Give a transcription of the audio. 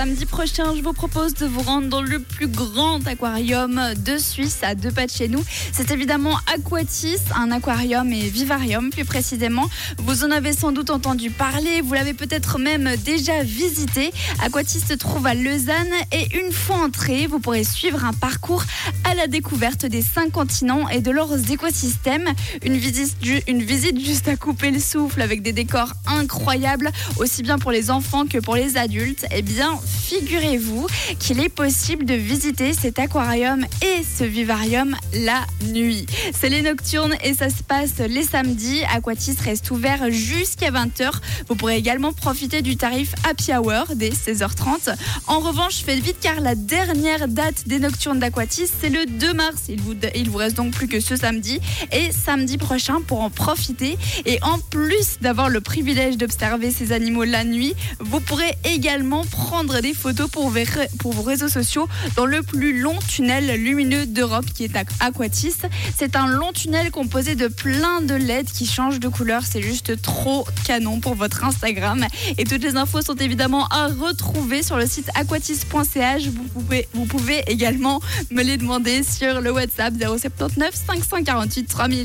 samedi prochain, je vous propose de vous rendre dans le plus grand aquarium de Suisse, à deux pas de chez nous. C'est évidemment Aquatis, un aquarium et vivarium plus précisément. Vous en avez sans doute entendu parler, vous l'avez peut-être même déjà visité. Aquatis se trouve à Lausanne et une fois entré, vous pourrez suivre un parcours à la découverte des cinq continents et de leurs écosystèmes. Une visite, une visite juste à couper le souffle avec des décors incroyables, aussi bien pour les enfants que pour les adultes. Eh bien, figurez-vous qu'il est possible de visiter cet aquarium et ce vivarium la nuit. C'est les nocturnes et ça se passe les samedis. Aquatis reste ouvert jusqu'à 20h. Vous pourrez également profiter du tarif Happy Hour dès 16h30. En revanche, faites vite car la dernière date des nocturnes d'Aquatis, c'est le 2 mars. Il vous, vous reste donc plus que ce samedi et samedi prochain pour en profiter. Et en plus d'avoir le privilège d'observer ces animaux la nuit, vous pourrez également prendre des photos pour, vos réseaux sociaux dans le plus long tunnel lumineux d'Europe qui est Aquatis. C'est un long tunnel composé de plein de LED qui changent de couleur. C'est juste trop canon pour votre Instagram. Et toutes les infos sont évidemment à retrouver sur le site aquatis.ch. Vous pouvez, vous pouvez également me les demander sur le WhatsApp 079 548 3000.